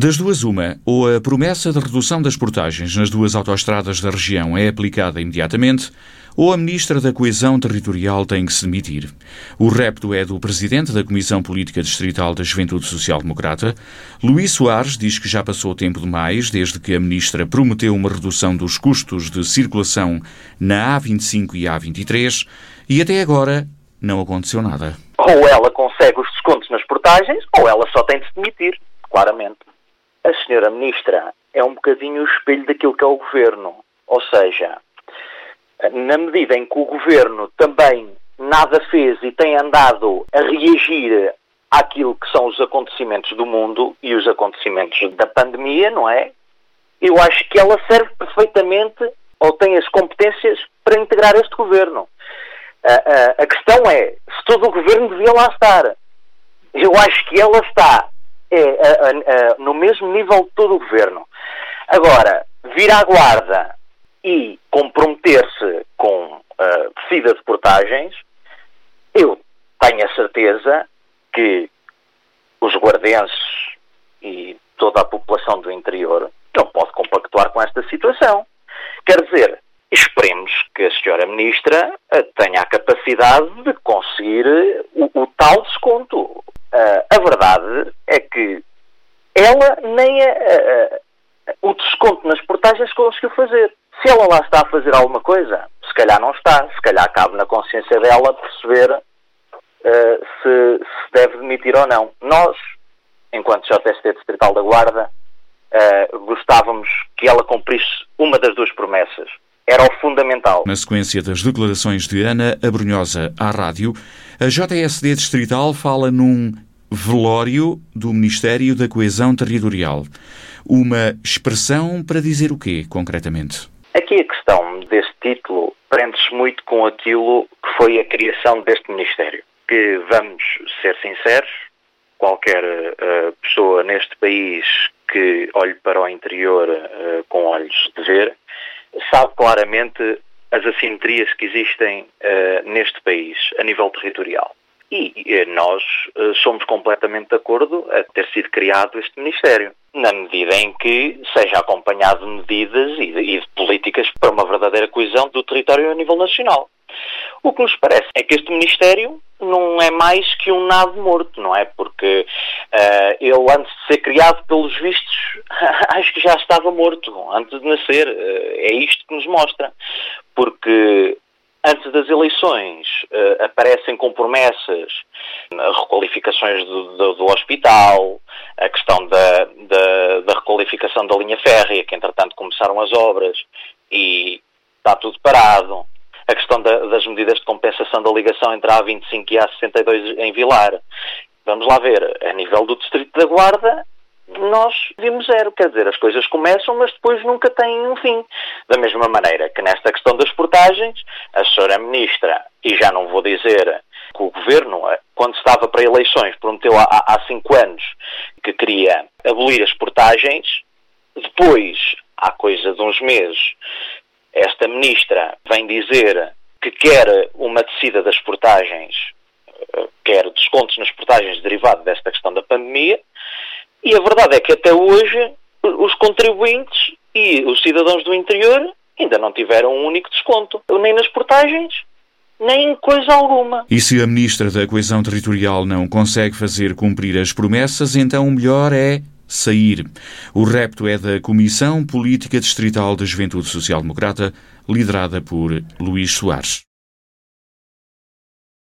Das duas, uma, ou a promessa de redução das portagens nas duas autoestradas da região é aplicada imediatamente, ou a Ministra da Coesão Territorial tem que se demitir. O repto é do Presidente da Comissão Política Distrital da Juventude Social Democrata. Luís Soares diz que já passou tempo demais desde que a Ministra prometeu uma redução dos custos de circulação na A25 e A23 e até agora não aconteceu nada. Ou ela consegue os descontos nas portagens, ou ela só tem de se demitir, claramente a senhora ministra é um bocadinho o espelho daquilo que é o governo. Ou seja, na medida em que o governo também nada fez e tem andado a reagir àquilo que são os acontecimentos do mundo e os acontecimentos da pandemia, não é? Eu acho que ela serve perfeitamente ou tem as competências para integrar este governo. A, a, a questão é se todo o governo devia lá estar. Eu acho que ela está é, no mesmo nível de todo o governo. Agora, vir à guarda e comprometer-se com uh, de portagens, eu tenho a certeza que os guardenses e toda a população do interior não pode compactuar com esta situação. Quer dizer, esperemos que a senhora Ministra tenha a capacidade de conseguir o, o tal desconto. Uh, a verdade é que ela nem a, o desconto nas portagens conseguiu fazer. Se ela lá está a fazer alguma coisa, se calhar não está. Se calhar cabe na consciência dela perceber uh, se, se deve demitir ou não. Nós, enquanto JST Distrital da Guarda, uh, gostávamos que ela cumprisse uma das duas promessas era o fundamental. Na sequência das declarações de Ana Abrunhosa à rádio, a JSD Distrital fala num velório do Ministério da Coesão Territorial. Uma expressão para dizer o quê, concretamente? Aqui a questão deste título prende-se muito com aquilo que foi a criação deste Ministério. Que, vamos ser sinceros, qualquer uh, pessoa neste país que olhe para o interior uh, com olhos de ver sabe claramente as assimetrias que existem uh, neste país, a nível territorial. E uh, nós uh, somos completamente de acordo a ter sido criado este Ministério, na medida em que seja acompanhado de medidas e de, e de políticas para uma verdadeira coesão do território a nível nacional. O que nos parece é que este Ministério não é mais que um nado morto, não é? Porque uh, ele, antes de ser criado, pelos vistos, acho que já estava morto, antes de nascer. Uh, é isto que nos mostra. Porque antes das eleições uh, aparecem com promessas, requalificações do, do, do, hospital, a questão da, da, da requalificação da linha férrea, que entretanto começaram as obras e está tudo parado questão da, das medidas de compensação da ligação entre a A25 e a A62 em Vilar. Vamos lá ver, a nível do Distrito da Guarda, nós vimos zero. Quer dizer, as coisas começam, mas depois nunca têm um fim. Da mesma maneira que nesta questão das portagens, a senhora Ministra, e já não vou dizer que o Governo, quando estava para eleições, prometeu há, há cinco anos que queria abolir as portagens, depois, há coisa de uns meses, esta ministra vem dizer que quer uma descida das portagens, eh, quer descontos nas portagens derivado desta questão da pandemia, e a verdade é que até hoje os contribuintes e os cidadãos do interior ainda não tiveram um único desconto, nem nas portagens, nem coisa alguma. E se a Ministra da Coesão Territorial não consegue fazer cumprir as promessas, então o melhor é sair. O repto é da Comissão Política Distrital da Juventude Social Democrata, liderada por Luís Soares.